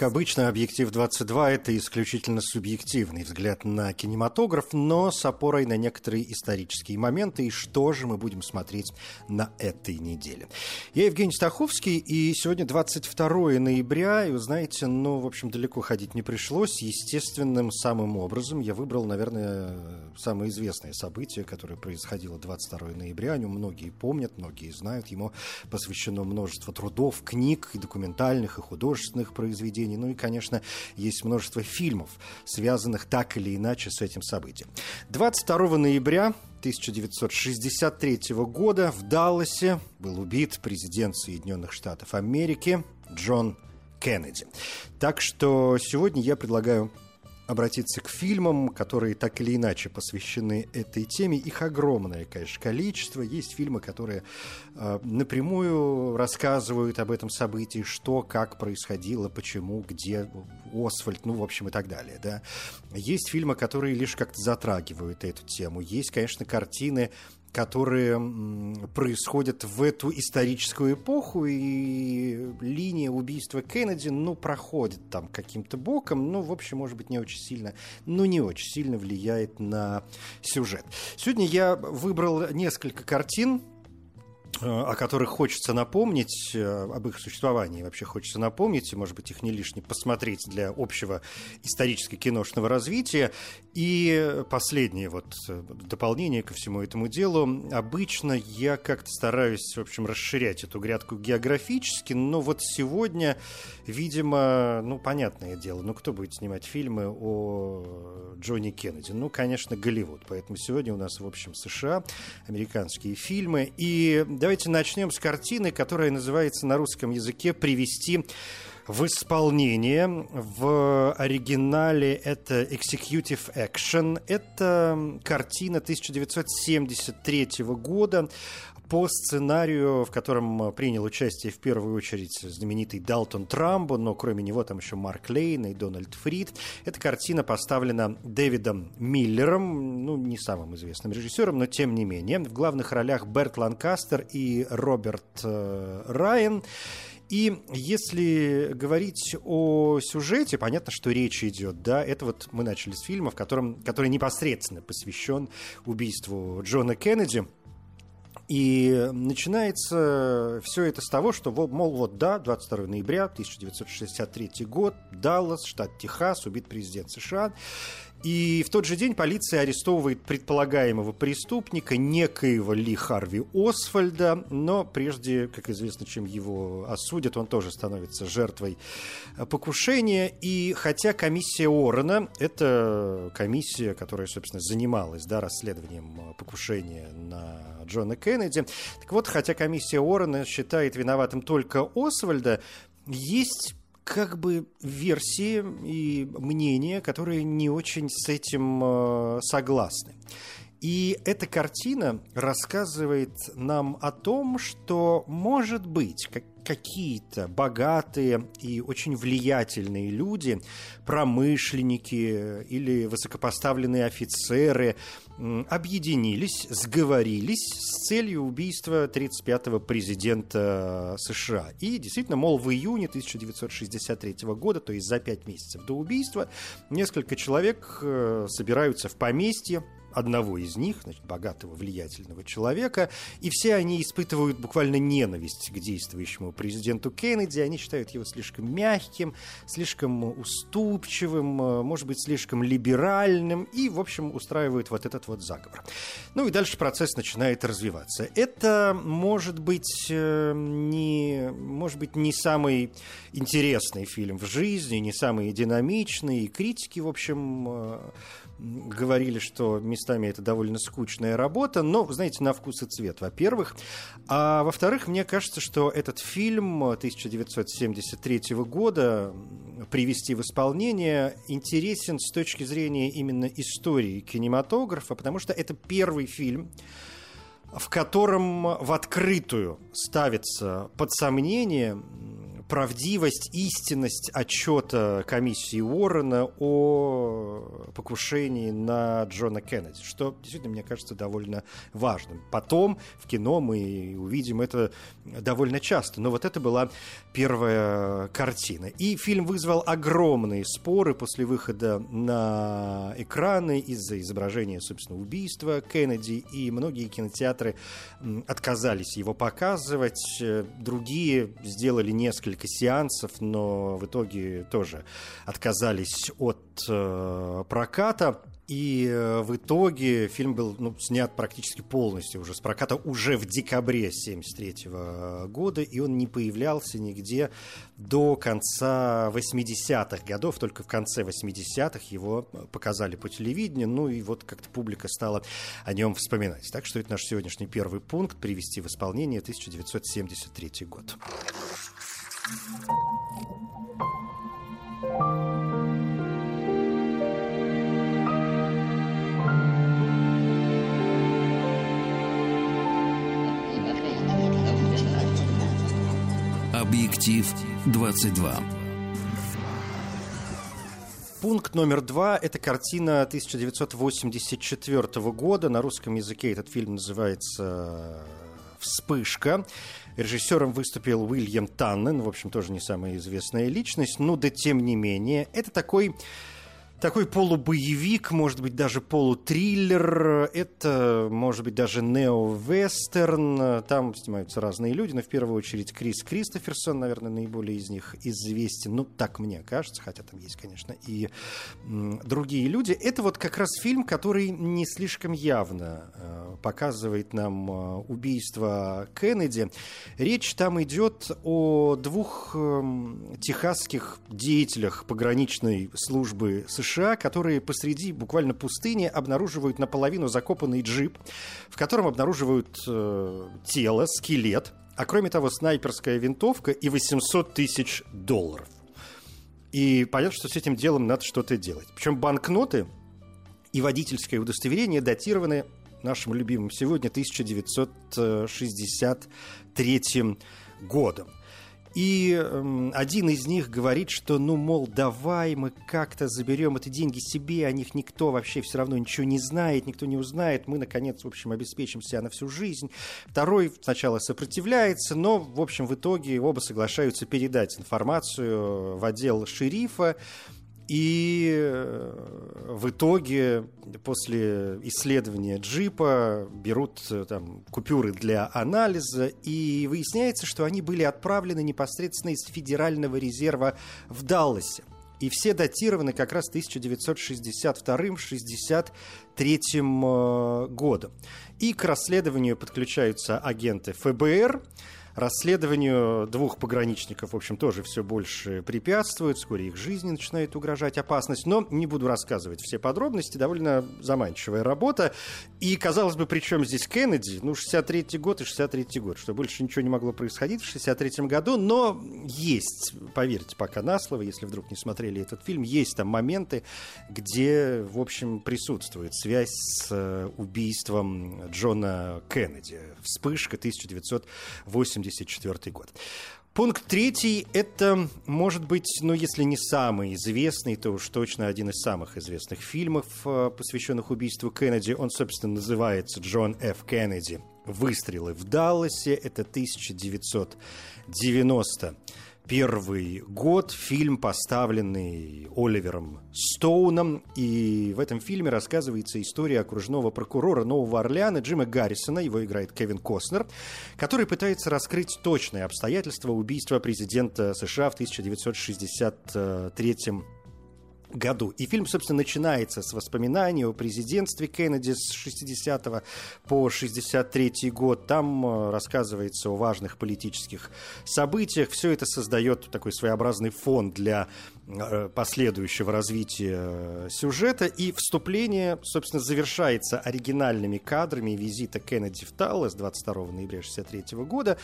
Как обычно, «Объектив 22» — это исключительно субъективный взгляд на кинематограф, но с опорой на некоторые исторические моменты. И что же мы будем смотреть на этой неделе? Я Евгений Стаховский, и сегодня 22 ноября, и вы знаете, ну, в общем, далеко ходить не пришлось. Естественным самым образом я выбрал, наверное, самое известное событие, которое происходило 22 ноября. О нем многие помнят, многие знают. Ему посвящено множество трудов, книг, и документальных, и художественных произведений. Ну и, конечно, есть множество фильмов, связанных так или иначе с этим событием. 22 ноября 1963 года в Далласе был убит президент Соединенных Штатов Америки Джон Кеннеди. Так что сегодня я предлагаю обратиться к фильмам, которые так или иначе посвящены этой теме. Их огромное, конечно, количество. Есть фильмы, которые э, напрямую рассказывают об этом событии, что, как происходило, почему, где Освальд, ну, в общем, и так далее. Да? Есть фильмы, которые лишь как-то затрагивают эту тему. Есть, конечно, картины, которые происходят в эту историческую эпоху, и линия убийства Кеннеди, ну, проходит там каким-то боком, ну, в общем, может быть, не очень сильно, ну, не очень сильно влияет на сюжет. Сегодня я выбрал несколько картин, о которых хочется напомнить, э, об их существовании вообще хочется напомнить, и, может быть, их не лишне посмотреть для общего исторически-киношного развития. И последнее вот э, дополнение ко всему этому делу. Обычно я как-то стараюсь, в общем, расширять эту грядку географически, но вот сегодня, видимо, ну, понятное дело, ну, кто будет снимать фильмы о Джонни Кеннеди? Ну, конечно, Голливуд. Поэтому сегодня у нас, в общем, США, американские фильмы. И давайте начнем с картины, которая называется на русском языке «Привести в исполнение. В оригинале это Executive Action. Это картина 1973 года по сценарию, в котором принял участие в первую очередь знаменитый Далтон Трамбо, но кроме него там еще Марк Лейн и Дональд Фрид. Эта картина поставлена Дэвидом Миллером, ну, не самым известным режиссером, но тем не менее. В главных ролях Берт Ланкастер и Роберт э, Райан. И если говорить о сюжете, понятно, что речь идет, да, это вот мы начали с фильма, в котором, который непосредственно посвящен убийству Джона Кеннеди. И начинается все это с того, что, мол, вот да, 22 ноября 1963 год, Даллас, штат Техас, убит президент США. И в тот же день полиция арестовывает предполагаемого преступника, некоего Ли Харви Освальда, но прежде, как известно, чем его осудят, он тоже становится жертвой покушения. И хотя комиссия Орена, это комиссия, которая, собственно, занималась да, расследованием покушения на Джона Кеннеди, так вот, хотя комиссия Орена считает виноватым только Освальда, есть как бы версии и мнения, которые не очень с этим э, согласны. И эта картина рассказывает нам о том, что, может быть, как какие-то богатые и очень влиятельные люди, промышленники или высокопоставленные офицеры объединились, сговорились с целью убийства 35-го президента США. И действительно, мол, в июне 1963 года, то есть за пять месяцев до убийства, несколько человек э, собираются в поместье одного из них, значит, богатого, влиятельного человека, и все они испытывают буквально ненависть к действующему президенту Кеннеди. Они считают его слишком мягким, слишком уступчивым, может быть, слишком либеральным, и, в общем, устраивают вот этот вот заговор. Ну и дальше процесс начинает развиваться. Это может быть э, не, может быть, не самый интересный фильм в жизни, не самый динамичный, и критики, в общем, э, говорили, что местами это довольно скучная работа, но, знаете, на вкус и цвет, во-первых. А во-вторых, мне кажется, что этот фильм 1973 года привести в исполнение интересен с точки зрения именно истории кинематографа, потому что это первый фильм, в котором в открытую ставится под сомнение правдивость, истинность отчета комиссии Уоррена о покушении на Джона Кеннеди, что действительно, мне кажется, довольно важным. Потом в кино мы увидим это довольно часто, но вот это была первая картина. И фильм вызвал огромные споры после выхода на экраны из-за изображения, собственно, убийства Кеннеди, и многие кинотеатры отказались его показывать, другие сделали несколько несколько сеансов, но в итоге тоже отказались от э, проката. И э, в итоге фильм был ну, снят практически полностью уже с проката уже в декабре 1973 года, и он не появлялся нигде до конца 80-х годов. Только в конце 80-х его показали по телевидению, ну и вот как-то публика стала о нем вспоминать. Так что это наш сегодняшний первый пункт – привести в исполнение 1973 год. Объектив 22. Пункт номер два – это картина 1984 года. На русском языке этот фильм называется «Вспышка». Режиссером выступил Уильям Таннен, в общем, тоже не самая известная личность, но да тем не менее. Это такой такой полубоевик, может быть, даже полутриллер. Это, может быть, даже нео-вестерн. Там снимаются разные люди, но в первую очередь Крис Кристоферсон, наверное, наиболее из них известен. Ну, так мне кажется, хотя там есть, конечно, и другие люди. Это вот как раз фильм, который не слишком явно э, показывает нам э, убийство Кеннеди. Речь там идет о двух эм, техасских деятелях пограничной службы США США, которые посреди буквально пустыни обнаруживают наполовину закопанный джип, в котором обнаруживают э, тело, скелет, а кроме того снайперская винтовка и 800 тысяч долларов. И понятно, что с этим делом надо что-то делать. Причем банкноты и водительское удостоверение датированы нашим любимым сегодня 1963 годом. И э, один из них говорит, что, ну, мол, давай мы как-то заберем эти деньги себе, о них никто вообще все равно ничего не знает, никто не узнает, мы, наконец, в общем, обеспечим себя на всю жизнь. Второй сначала сопротивляется, но, в общем, в итоге оба соглашаются передать информацию в отдел шерифа, и э, в итоге после исследования джипа берут э, там, купюры для анализа, и выясняется, что они были отправлены непосредственно из Федерального резерва в Далласе. И все датированы как раз 1962-63 э, годом. И к расследованию подключаются агенты ФБР, Расследованию двух пограничников, в общем, тоже все больше препятствует. Вскоре их жизни начинает угрожать опасность. Но не буду рассказывать все подробности. Довольно заманчивая работа. И, казалось бы, при чем здесь Кеннеди? Ну, 63-й год и 63-й год. Что больше ничего не могло происходить в 63-м году. Но есть, поверьте пока на слово, если вдруг не смотрели этот фильм, есть там моменты, где, в общем, присутствует связь с э, убийством Джона Кеннеди. Вспышка 1980 1984 год. Пункт третий – это, может быть, ну, если не самый известный, то уж точно один из самых известных фильмов, э, посвященных убийству Кеннеди. Он, собственно, называется «Джон Ф. Кеннеди. Выстрелы в Далласе». Это 1990 первый год, фильм, поставленный Оливером Стоуном. И в этом фильме рассказывается история окружного прокурора Нового Орлеана Джима Гаррисона, его играет Кевин Костнер, который пытается раскрыть точные обстоятельства убийства президента США в 1963 году. И фильм, собственно, начинается с воспоминаний о президентстве Кеннеди с 60 по 63 год. Там э, рассказывается о важных политических событиях. Все это создает такой своеобразный фон для э, последующего развития э, сюжета. И вступление, собственно, завершается оригинальными кадрами визита Кеннеди в Таллас 22 ноября 63 года.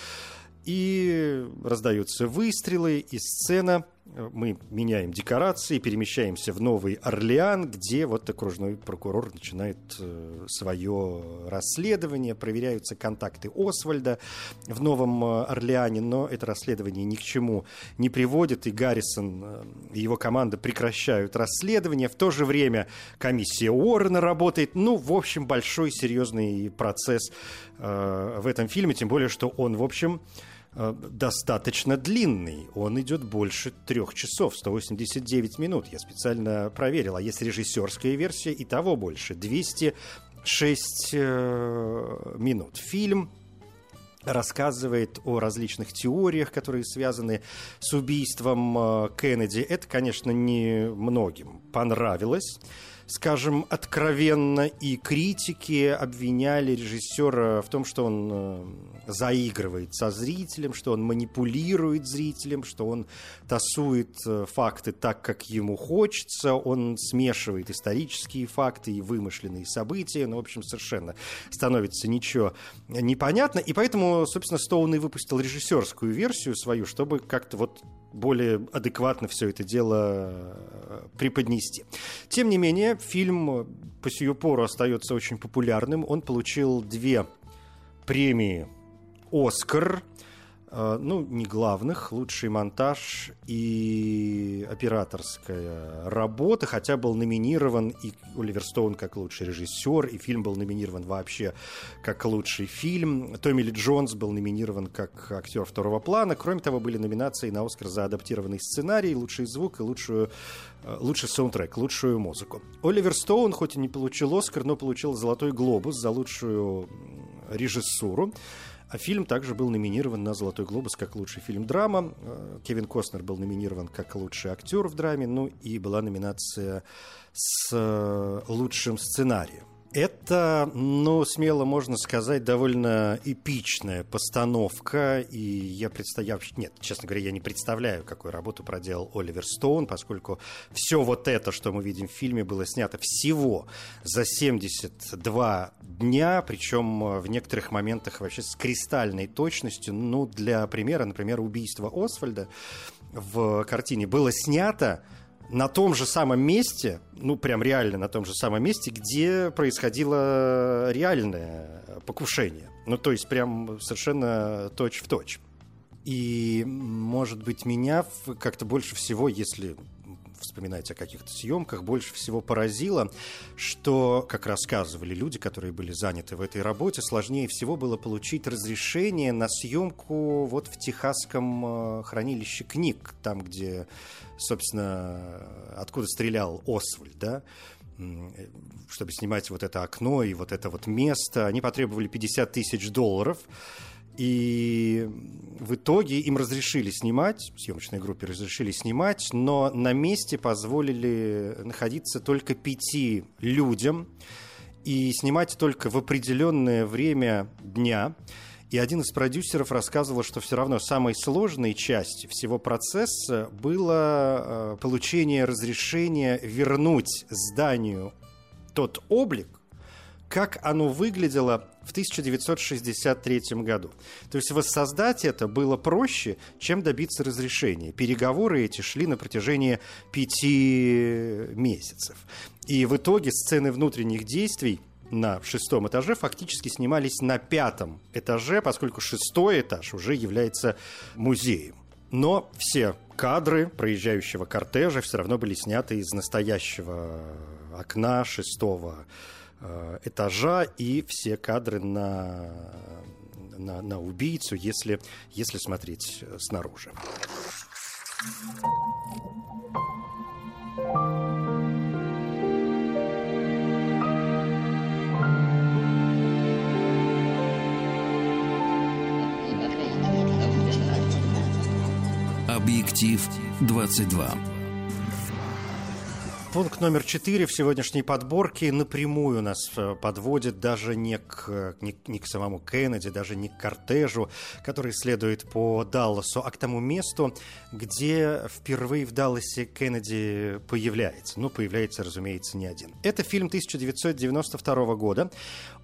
И раздаются выстрелы, и сцена мы меняем декорации, перемещаемся в Новый Орлеан, где вот окружной прокурор начинает э, свое расследование, проверяются контакты Освальда в Новом э, Орлеане, но это расследование ни к чему не приводит, и Гаррисон э, и его команда прекращают расследование. В то же время комиссия Уоррена работает. Ну, в общем, большой серьезный процесс в этом фильме, тем более, что он, в общем, достаточно длинный. Он идет больше трех часов, 189 минут. Я специально проверил. А есть режиссерская версия, и того больше. 206 э, минут. Фильм рассказывает о различных теориях, которые связаны с убийством э, Кеннеди. Это, конечно, не многим понравилось скажем, откровенно, и критики обвиняли режиссера в том, что он э, заигрывает со зрителем, что он манипулирует зрителем, что он тасует э, факты так, как ему хочется, он смешивает исторические факты и вымышленные события, ну, в общем, совершенно становится ничего непонятно, и поэтому, собственно, Стоун и выпустил режиссерскую версию свою, чтобы как-то вот более адекватно все это дело э, преподнести. Тем не менее, фильм по сию пору остается очень популярным. Он получил две премии «Оскар», Э, ну, не главных, лучший монтаж и операторская работа, хотя был номинирован и Оливер Стоун как лучший режиссер, и фильм был номинирован вообще как лучший фильм. Томми Ли Джонс был номинирован как актер второго плана. Кроме того, были номинации на Оскар за адаптированный сценарий, лучший звук и лучшую, э, лучший саундтрек, лучшую музыку. Оливер Стоун, хоть и не получил Оскар, но получил Золотой глобус за лучшую режиссуру. А фильм также был номинирован на «Золотой глобус» как лучший фильм драма. Э, Кевин Костнер был номинирован как лучший актер в драме. Ну и была номинация с э, лучшим сценарием. Это, ну, смело можно сказать, довольно эпичная постановка, и я представляю, нет, честно говоря, я не представляю, какую работу проделал Оливер Стоун, поскольку все вот это, что мы видим в фильме, было снято всего за 72 дня, причем в некоторых моментах вообще с кристальной точностью. Ну, для примера, например, убийство Освальда в картине было снято на том же самом месте, ну прям реально на том же самом месте, где происходило реальное покушение. Ну то есть прям совершенно точь в точь. И, может быть, меня как-то больше всего, если вспоминать о каких-то съемках, больше всего поразило, что, как рассказывали люди, которые были заняты в этой работе, сложнее всего было получить разрешение на съемку вот в Техасском э, хранилище книг, там, где, собственно, откуда стрелял Освальд, да, чтобы снимать вот это окно и вот это вот место. Они потребовали 50 тысяч долларов. И в итоге им разрешили снимать, съемочной группе разрешили снимать, но на месте позволили находиться только пяти людям и снимать только в определенное время дня. И один из продюсеров рассказывал, что все равно самой сложной частью всего процесса было э, получение разрешения вернуть зданию тот облик, как оно выглядело в 1963 году. То есть воссоздать это было проще, чем добиться разрешения. Переговоры эти шли на протяжении пяти месяцев. И в итоге сцены внутренних действий на шестом этаже фактически снимались на пятом этаже, поскольку шестой этаж уже является музеем. Но все кадры проезжающего кортежа все равно были сняты из настоящего окна шестого Э, этажа и все кадры на, на, на убийцу, если, если смотреть снаружи. Объектив 22. Пункт номер четыре в сегодняшней подборке напрямую нас э, подводит даже не к, не, не к самому Кеннеди, даже не к кортежу, который следует по Далласу, а к тому месту, где впервые в Далласе Кеннеди появляется. Ну, появляется, разумеется, не один. Это фильм 1992 года.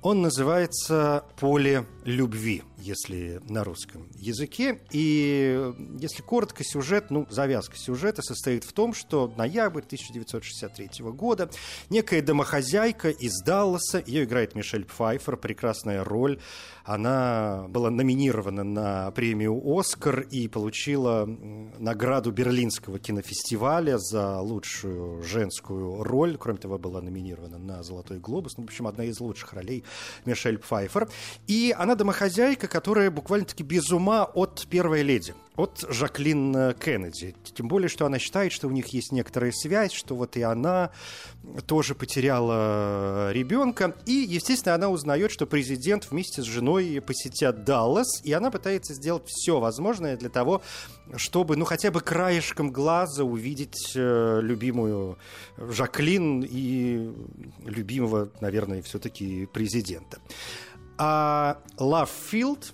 Он называется «Поле любви», если на русском языке. И если коротко, сюжет, ну, завязка сюжета состоит в том, что ноябрь 1963 года некая домохозяйка из Далласа, ее играет Мишель Пфайфер, прекрасная роль, она была номинирована на премию «Оскар» и получила награду Берлинского кинофестиваля за лучшую женскую роль. Кроме того, была номинирована на «Золотой глобус». Ну, в общем, одна из лучших ролей Мишель Пфайфер. И она домохозяйка, которая буквально-таки без ума от первой леди от Жаклин Кеннеди. Тем более, что она считает, что у них есть некоторая связь, что вот и она тоже потеряла ребенка. И, естественно, она узнает, что президент вместе с женой посетят Даллас, и она пытается сделать все возможное для того, чтобы, ну, хотя бы краешком глаза увидеть э, любимую Жаклин и любимого, наверное, все-таки президента. А Лавфилд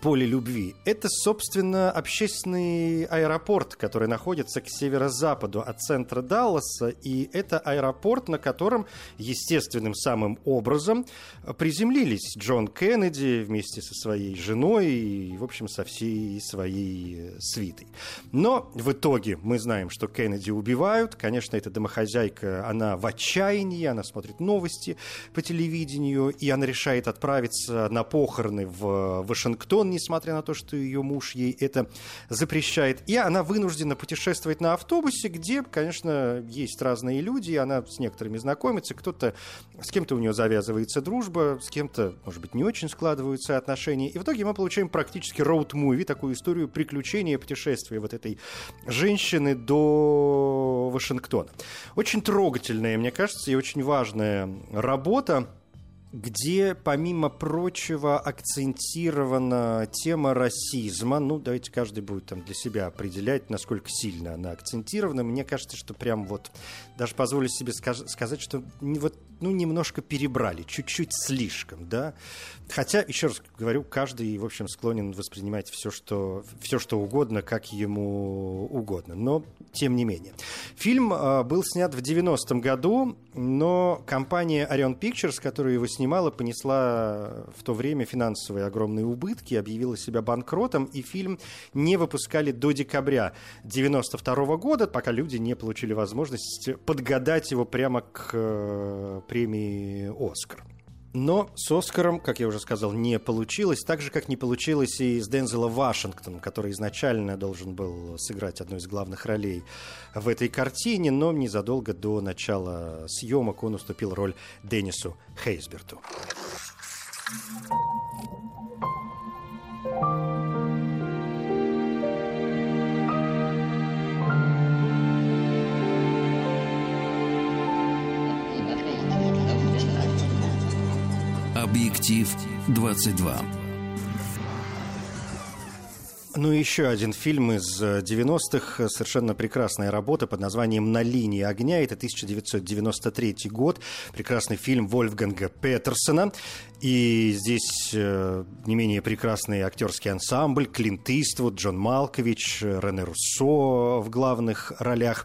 поле любви. Это, собственно, общественный аэропорт, который находится к северо-западу от центра Далласа, и это аэропорт, на котором естественным самым образом приземлились Джон Кеннеди вместе со своей женой и, в общем, со всей своей свитой. Но в итоге мы знаем, что Кеннеди убивают. Конечно, эта домохозяйка, она в отчаянии, она смотрит новости по телевидению, и она решает отправиться на похороны в Вашингтон, несмотря на то, что ее муж ей это запрещает. И она вынуждена путешествовать на автобусе, где, конечно, есть разные люди, она с некоторыми знакомится, кто-то, с кем-то у нее завязывается дружба, с кем-то, может быть, не очень складываются отношения. И в итоге мы получаем практически роуд-муви, такую историю приключения, путешествия вот этой женщины до Вашингтона. Очень трогательная, мне кажется, и очень важная работа где, помимо прочего, акцентирована тема расизма. Ну, давайте каждый будет там для себя определять, насколько сильно она акцентирована. Мне кажется, что прям вот, даже позволю себе сказать, что вот, ну, немножко перебрали, чуть-чуть слишком, да. Хотя, еще раз говорю, каждый, в общем, склонен воспринимать все, что, все, что угодно, как ему угодно. Но, тем не менее. Фильм э, был снят в 90-м году, но компания Orion Pictures, которая его снимала, понесла в то время финансовые огромные убытки, объявила себя банкротом, и фильм не выпускали до декабря 92 года, пока люди не получили возможность подгадать его прямо к э, премии «Оскар». Но с Оскаром, как я уже сказал, не получилось. Так же, как не получилось и с Дензела Вашингтоном, который изначально должен был сыграть одну из главных ролей в этой картине, но незадолго до начала съемок он уступил роль Деннису Хейсберту. Объектив 22. Ну, еще один фильм из 90-х, совершенно прекрасная работа под названием «На линии огня». Это 1993 год. Прекрасный фильм Вольфганга Петерсона. И здесь э, не менее прекрасный актерский ансамбль. Клинт Иствуд, Джон Малкович, Рене Руссо в главных ролях.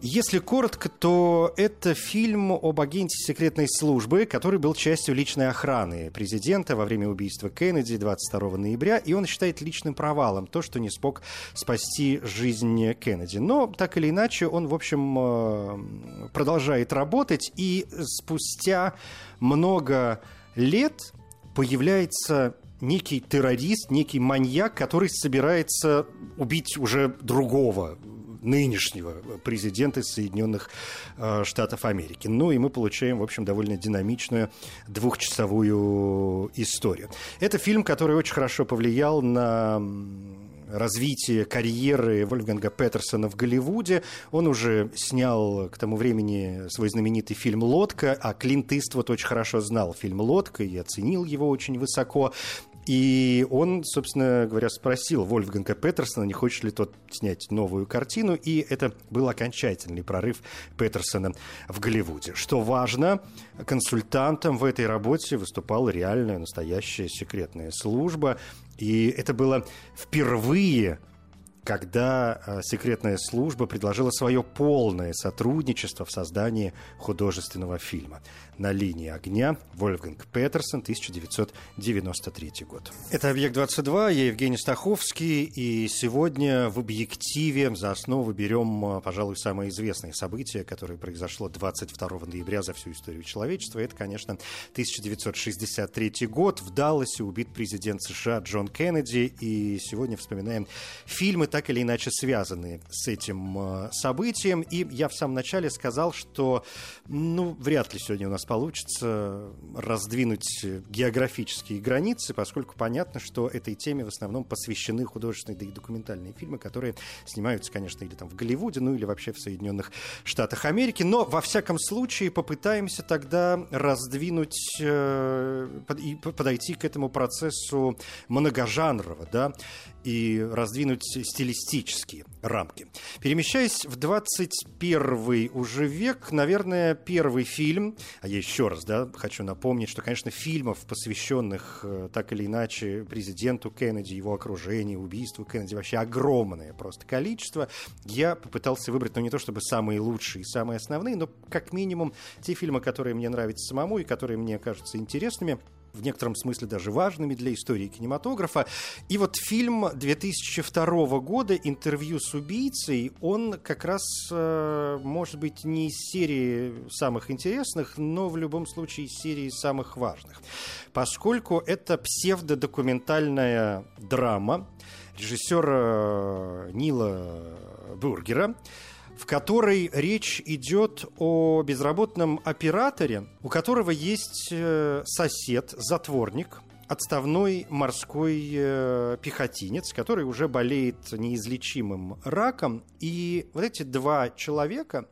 Если коротко, то это фильм об агенте секретной службы, который был частью личной охраны президента во время убийства Кеннеди 22 ноября, и он считает личным провалом то, что не смог спасти жизнь Кеннеди. Но, так или иначе, он, в общем, э, продолжает работать, и спустя много лет появляется некий террорист, некий маньяк, который собирается убить уже другого нынешнего президента Соединенных э, Штатов Америки. Ну и мы получаем, в общем, довольно динамичную двухчасовую историю. Это фильм, который очень хорошо повлиял на развития карьеры Вольфганга Петерсона в Голливуде. Он уже снял к тому времени свой знаменитый фильм «Лодка», а Клинт Иствуд очень хорошо знал фильм «Лодка» и оценил его очень высоко. И он, собственно говоря, спросил Вольфганга Петерсона, не хочет ли тот снять новую картину, и это был окончательный прорыв Петерсона в Голливуде. Что важно, консультантом в этой работе выступала реальная, настоящая секретная служба, и это было впервые когда э, секретная служба предложила свое полное сотрудничество в создании художественного фильма на линии огня Вольфганг Петерсон, 1993 год. Это «Объект-22», я Евгений Стаховский, и сегодня в «Объективе» за основу берем, пожалуй, самое известное событие, которое произошло 22 ноября за всю историю человечества. Это, конечно, 1963 год. В Далласе убит президент США Джон Кеннеди, и сегодня вспоминаем фильмы, так или иначе связанные с этим э, событием. И я в самом начале сказал, что, ну, вряд ли сегодня у нас получится раздвинуть географические границы, поскольку понятно, что этой теме в основном посвящены художественные да и документальные фильмы, которые снимаются, конечно, или там в Голливуде, ну или вообще в Соединенных Штатах Америки. Но, во всяком случае, попытаемся тогда раздвинуть э, и подойти к этому процессу многожанрово, да, и раздвинуть стилистические рамки. Перемещаясь в 21 уже век, наверное, первый фильм, а я еще раз да, хочу напомнить, что, конечно, фильмов, посвященных э, так или иначе президенту Кеннеди, его окружению, убийству Кеннеди, вообще огромное просто количество. Я попытался выбрать, ну, не то чтобы самые лучшие, самые основные, но как минимум те фильмы, которые мне нравятся самому и которые мне кажутся интересными – в некотором смысле даже важными для истории кинематографа. И вот фильм 2002 года «Интервью с убийцей», он как раз, э, может быть, не из серии самых интересных, но в любом случае из серии самых важных. Поскольку это псевдодокументальная драма режиссера Нила Бургера, в которой речь идет о безработном операторе, у которого есть э, сосед, затворник, отставной морской э, пехотинец, который уже болеет неизлечимым раком. И вот эти два человека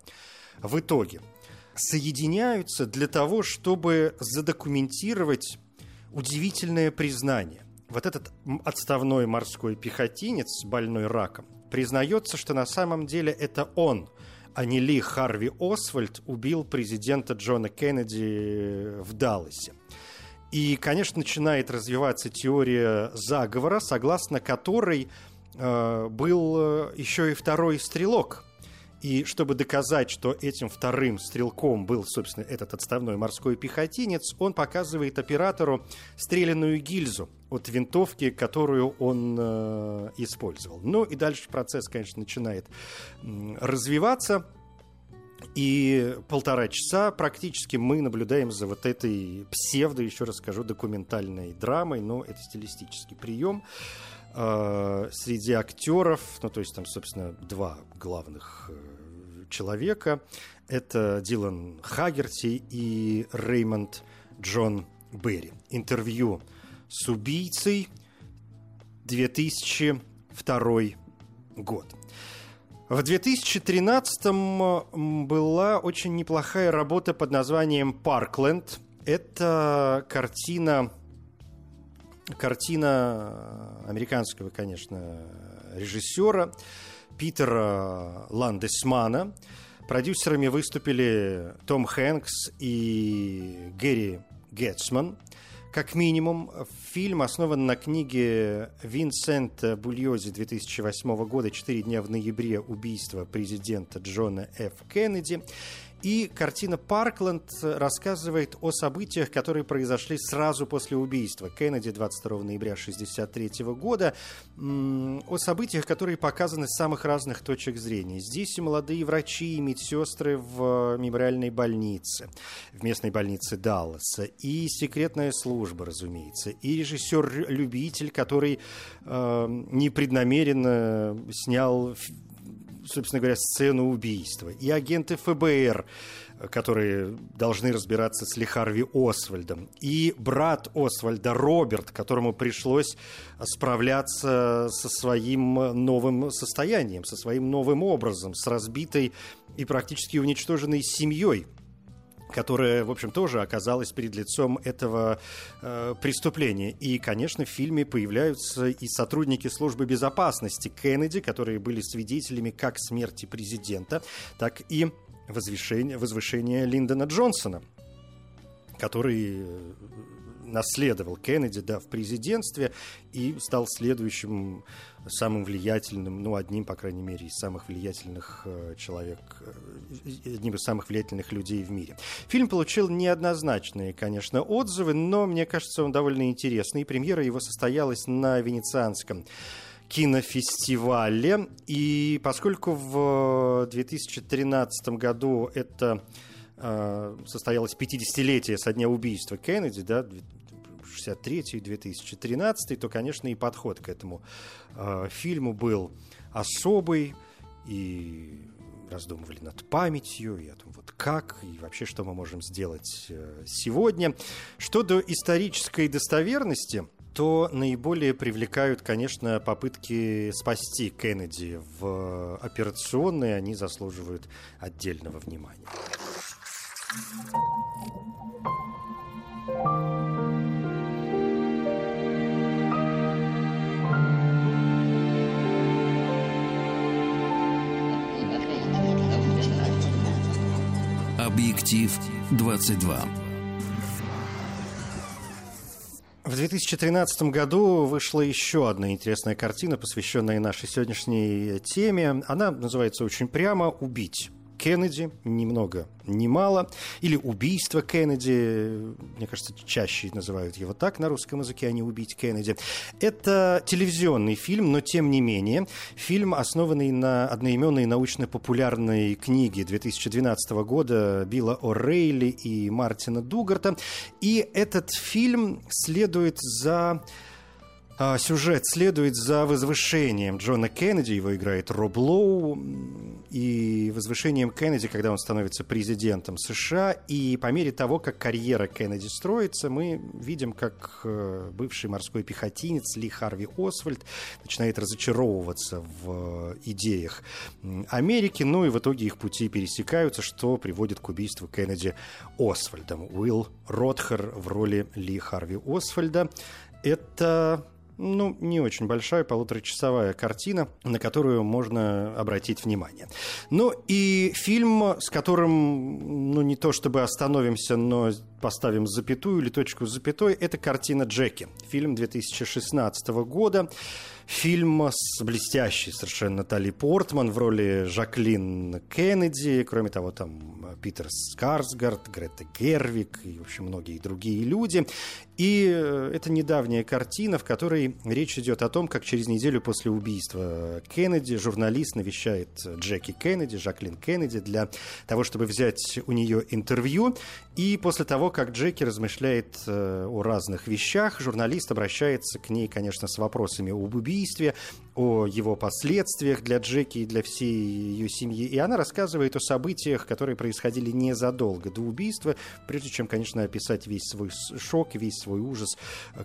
в итоге соединяются для того, чтобы задокументировать удивительное признание. Вот этот отставной морской пехотинец, больной раком, признается, что на самом деле это он, а не Ли Харви Освальд, убил президента Джона Кеннеди в Далласе. И, конечно, начинает развиваться теория заговора, согласно которой э, был э, еще и второй стрелок и чтобы доказать, что этим вторым стрелком был, собственно, этот отставной морской пехотинец, он показывает оператору стрелянную гильзу от винтовки, которую он э, использовал. Ну и дальше процесс, конечно, начинает развиваться. И полтора часа практически мы наблюдаем за вот этой псевдо, еще раз скажу, документальной драмой, но это стилистический прием. Среди актеров, ну то есть там, собственно, два главных э, человека, это Дилан Хагерти и Реймонд Джон Берри. Интервью с убийцей 2002 год. В 2013-м была очень неплохая работа под названием «Паркленд». Это картина картина американского, конечно, режиссера Питера Ландесмана. Продюсерами выступили Том Хэнкс и Гэри Гетсман. Как минимум, фильм основан на книге Винсента Бульози 2008 года «Четыре дня в ноябре. Убийство президента Джона Ф. Кеннеди». И картина «Паркленд» рассказывает о событиях, которые произошли сразу после убийства Кеннеди 22 ноября 1963 года, о событиях, которые показаны с самых разных точек зрения. Здесь и молодые врачи, и медсестры в мемориальной больнице, в местной больнице Далласа, и секретная служба, разумеется, и режиссер-любитель, который э, непреднамеренно снял собственно говоря, сцену убийства, и агенты ФБР, которые должны разбираться с Ли Харви Освальдом, и брат Освальда Роберт, которому пришлось справляться со своим новым состоянием, со своим новым образом, с разбитой и практически уничтоженной семьей которая, в общем, тоже оказалась перед лицом этого э, преступления. И, конечно, в фильме появляются и сотрудники службы безопасности Кеннеди, которые были свидетелями как смерти президента, так и возвышения, возвышения Линдона Джонсона, который э, наследовал Кеннеди да, в президентстве и стал следующим самым влиятельным, ну, одним, по крайней мере, из самых влиятельных э, человек, э, одним из самых влиятельных людей в мире. Фильм получил неоднозначные, конечно, отзывы, но мне кажется, он довольно интересный. Премьера его состоялась на Венецианском кинофестивале. И поскольку в 2013 году это э, состоялось 50-летие со дня убийства Кеннеди, да, 63 2013, то, конечно, и подход к этому э, фильму был особый, и раздумывали над памятью, и о том, вот как, и вообще, что мы можем сделать э, сегодня. Что до исторической достоверности, то наиболее привлекают, конечно, попытки спасти Кеннеди в операционной, они заслуживают отдельного внимания. Объектив 22. В 2013 году вышла еще одна интересная картина, посвященная нашей сегодняшней теме. Она называется очень прямо «Убить». Кеннеди, ни много, ни мало, или убийство Кеннеди, мне кажется, чаще называют его так на русском языке, а не убить Кеннеди. Это телевизионный фильм, но тем не менее, фильм, основанный на одноименной научно-популярной книге 2012 года Билла О'Рейли и Мартина Дугарта. И этот фильм следует за сюжет следует за возвышением Джона Кеннеди, его играет Роб Лоу, и возвышением Кеннеди, когда он становится президентом США. И по мере того, как карьера Кеннеди строится, мы видим, как э, бывший морской пехотинец Ли Харви Освальд начинает разочаровываться в идеях Америки, ну и в итоге их пути пересекаются, что приводит к убийству Кеннеди Освальдом. Уилл Ротхер в роли Ли Харви Освальда. Это ну, не очень большая, полуторачасовая картина, на которую можно обратить внимание. Ну и фильм, с которым, ну не то чтобы остановимся, но поставим запятую или точку с запятой, это картина Джеки. Фильм 2016 года. Фильм с блестящей совершенно Натали Портман в роли Жаклин Кеннеди. Кроме того, там Питер Скарсгард, Грета Гервик и, в общем, многие другие люди. И э, это недавняя картина, в которой речь идет о том, как через неделю после убийства Кеннеди журналист навещает Джеки Кеннеди, Жаклин Кеннеди, для того, чтобы взять у нее интервью. И после того, как Джеки размышляет э, о разных вещах, журналист обращается к ней, конечно, с вопросами об убийстве, о его последствиях для Джеки и для всей ее семьи. И она рассказывает о событиях, которые происходили незадолго до убийства, прежде чем, конечно, описать весь свой шок, весь свой ужас,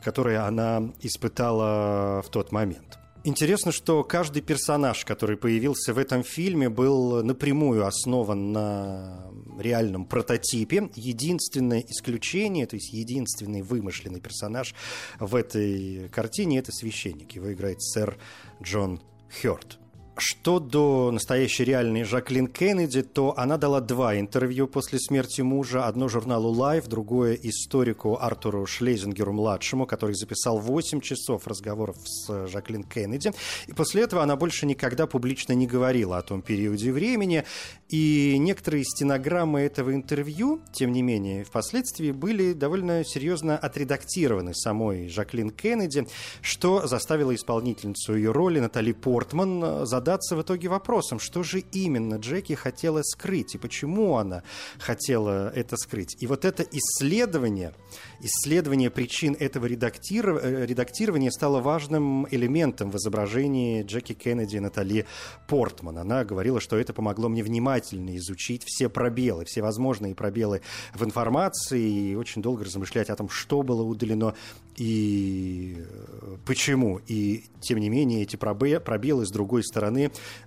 который она испытала в тот момент. Интересно, что каждый персонаж, который появился в этом фильме, был напрямую основан на реальном прототипе. Единственное исключение, то есть единственный вымышленный персонаж в этой картине – это священник. Его играет сэр Джон Хёрд. Что до настоящей реальной Жаклин Кеннеди, то она дала два интервью после смерти мужа. Одно журналу Life, другое историку Артуру Шлезингеру-младшему, который записал 8 часов разговоров с Жаклин Кеннеди. И после этого она больше никогда публично не говорила о том периоде времени. И некоторые стенограммы этого интервью, тем не менее, впоследствии были довольно серьезно отредактированы самой Жаклин Кеннеди, что заставило исполнительницу ее роли Натали Портман задать задаться в итоге вопросом, что же именно Джеки хотела скрыть и почему она хотела это скрыть. И вот это исследование, исследование причин этого редактиров... Э, редактирования стало важным элементом в изображении Джеки Кеннеди и Натали Портман. Она говорила, что это помогло мне внимательно изучить все пробелы, все возможные пробелы в информации и очень долго размышлять о том, что было удалено и э, почему. И, тем не менее, эти пробелы, с другой стороны,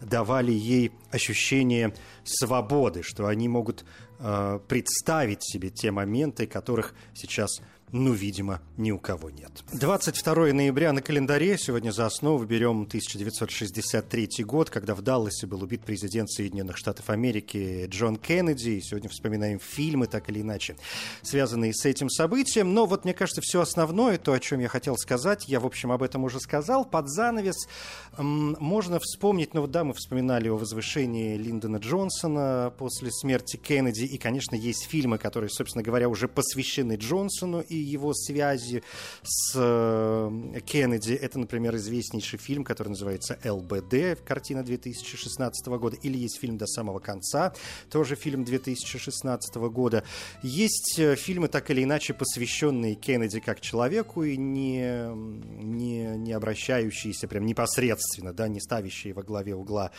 давали ей ощущение свободы, что они могут э, представить себе те моменты, которых сейчас ну, видимо, ни у кого нет. 22 ноября на календаре. Сегодня за основу берем 1963 год, когда в Далласе был убит президент Соединенных Штатов Америки Джон Кеннеди. И сегодня вспоминаем фильмы, так или иначе, связанные с этим событием. Но вот, мне кажется, все основное, то, о чем я хотел сказать, я, в общем, об этом уже сказал. Под занавес можно вспомнить, ну, вот, да, мы вспоминали о возвышении Линдона Джонсона после смерти Кеннеди. И, конечно, есть фильмы, которые, собственно говоря, уже посвящены Джонсону и его связи с э, Кеннеди. Это, например, известнейший фильм, который называется «ЛБД», картина 2016 года. Или есть фильм «До самого конца», тоже фильм 2016 года. Есть э, фильмы, так или иначе, посвященные Кеннеди как человеку и не, не, не обращающиеся прям непосредственно, да, не ставящие во главе угла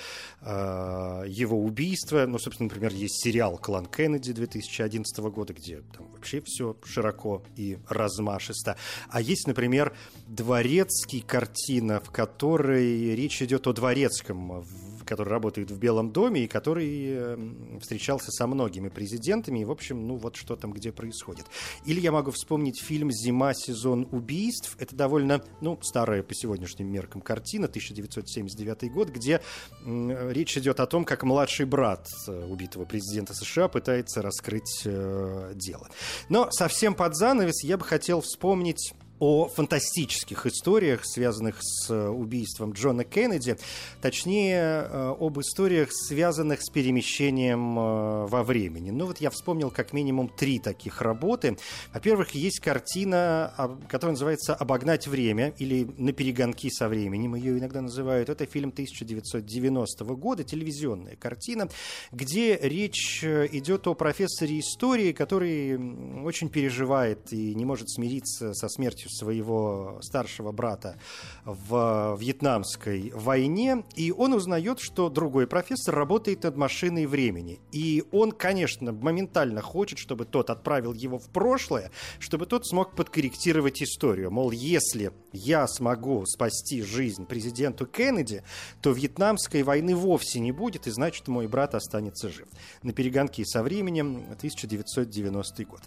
э, его убийства. Ну, собственно, например, есть сериал «Клан Кеннеди» 2011 года, где там вообще все широко и размашисто. А есть, например, дворецкий картина, в которой речь идет о дворецком, который работает в Белом доме и который эм, встречался со многими президентами. И, в общем, ну вот что там где происходит. Или я могу вспомнить фильм «Зима. Сезон убийств». Это довольно, ну, старая по сегодняшним меркам картина, 1979 год, где речь идет о том, как младший брат э, убитого президента США пытается раскрыть э, дело. Но совсем под занавес я бы хотел вспомнить о фантастических историях, связанных с э, убийством Джона Кеннеди, точнее, э, об историях, связанных с перемещением э, во времени. Ну вот я вспомнил как минимум три таких работы. Во-первых, есть картина, которая называется «Обогнать время» или «На перегонки со временем» ее иногда называют. Это фильм 1990 года, телевизионная картина, где речь идет о профессоре истории, который очень переживает и не может смириться со смертью смертью своего старшего брата в Вьетнамской войне, и он узнает, что другой профессор работает над машиной времени. И он, конечно, моментально хочет, чтобы тот отправил его в прошлое, чтобы тот смог подкорректировать историю. Мол, если я смогу спасти жизнь президенту Кеннеди, то вьетнамской войны вовсе не будет, и значит, мой брат останется жив. На перегонки со временем 1990 год.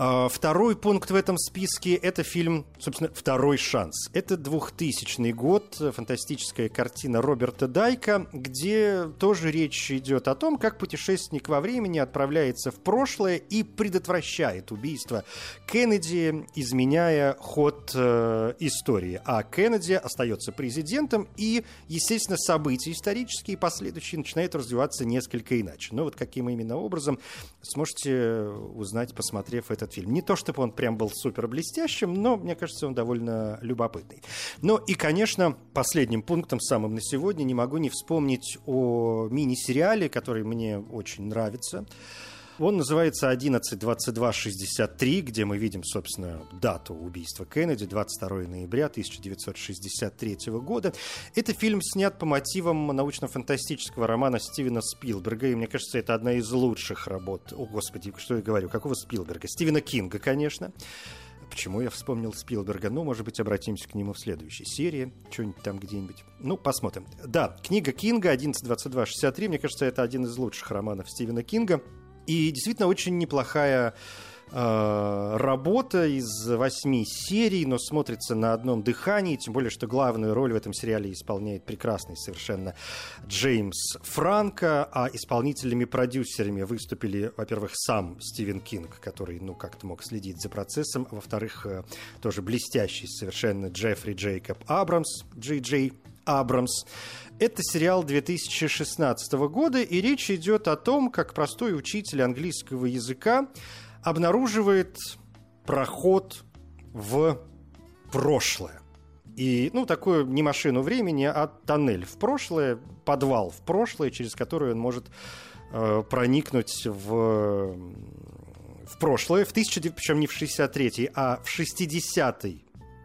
А, второй пункт в этом списке – это фильм, собственно, «Второй шанс». Это 2000 год, фантастическая картина Роберта Дайка, где тоже речь идет о том, как путешественник во времени отправляется в прошлое и предотвращает убийство Кеннеди, изменяя ход э, истории. А Кеннеди остается президентом, и, естественно, события исторические и последующие начинают развиваться несколько иначе. Но вот каким именно образом, сможете узнать, посмотрев этот этот фильм. Не то, чтобы он прям был супер блестящим, но, мне кажется, он довольно любопытный. Ну и, конечно, последним пунктом, самым на сегодня, не могу не вспомнить о мини-сериале, который мне очень нравится. Он называется 11.22.63, где мы видим, собственно, дату убийства Кеннеди, 22 ноября 1963 года. Это фильм снят по мотивам научно-фантастического романа Стивена Спилберга, и мне кажется, это одна из лучших работ. О, господи, что я говорю, какого Спилберга? Стивена Кинга, конечно. Почему я вспомнил Спилберга? Ну, может быть, обратимся к нему в следующей серии, что-нибудь там где-нибудь. Ну, посмотрим. Да, книга Кинга 11.22.63, мне кажется, это один из лучших романов Стивена Кинга. И действительно очень неплохая э, работа из восьми серий, но смотрится на одном дыхании, тем более, что главную роль в этом сериале исполняет прекрасный совершенно Джеймс Франко, а исполнителями-продюсерами выступили, во-первых, сам Стивен Кинг, который, ну, как-то мог следить за процессом, а во-вторых, э, тоже блестящий совершенно Джеффри Джейкоб Абрамс, Джей Джей Абрамс. Это сериал 2016 года, и речь идет о том, как простой учитель английского языка обнаруживает проход в прошлое. И, ну, такую не машину времени, а тоннель в прошлое, подвал в прошлое, через который он может э, проникнуть в, в прошлое, в 1900, причем не в 63-й, а в 60-й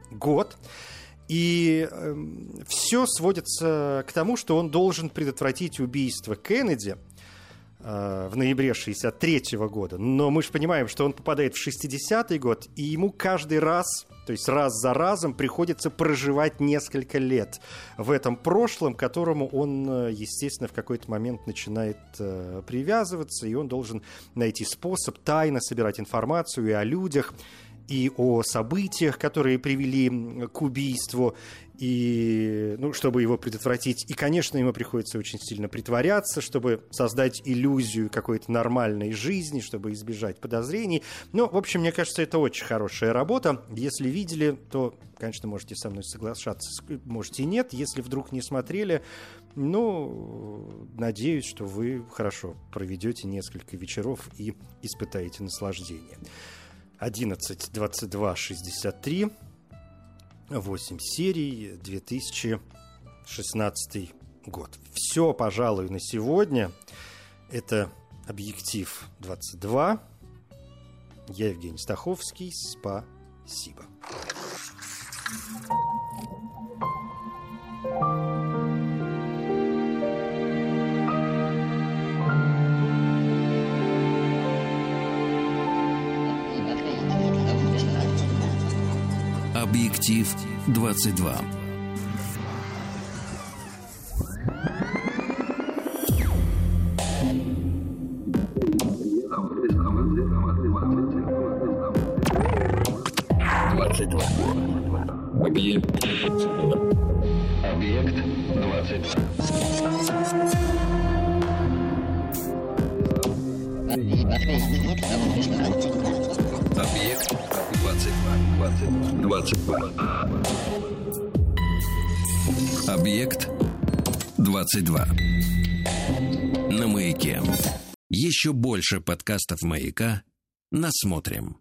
год. И э, все сводится к тому, что он должен предотвратить убийство Кеннеди э, в ноябре 63 года. Но мы же понимаем, что он попадает в 60-й год, и ему каждый раз, то есть раз за разом, приходится проживать несколько лет в этом прошлом, к которому он, э, естественно, в какой-то момент начинает э, привязываться, и он должен найти способ тайно собирать информацию и о людях, и о событиях, которые привели к убийству, и, ну, чтобы его предотвратить. И, конечно, ему приходится очень сильно притворяться, чтобы создать иллюзию какой-то нормальной жизни, чтобы избежать подозрений. Ну, в общем, мне кажется, это очень хорошая работа. Если видели, то, конечно, можете со мной соглашаться, можете и нет. Если вдруг не смотрели, ну, надеюсь, что вы хорошо проведете несколько вечеров и испытаете наслаждение. 11 22 63 8 серий 2016 год. Все, пожалуй, на сегодня. Это «Объектив 22». Я Евгений Стаховский. Спасибо. Объектив 22. 22. На маяке. Еще больше подкастов маяка. Насмотрим.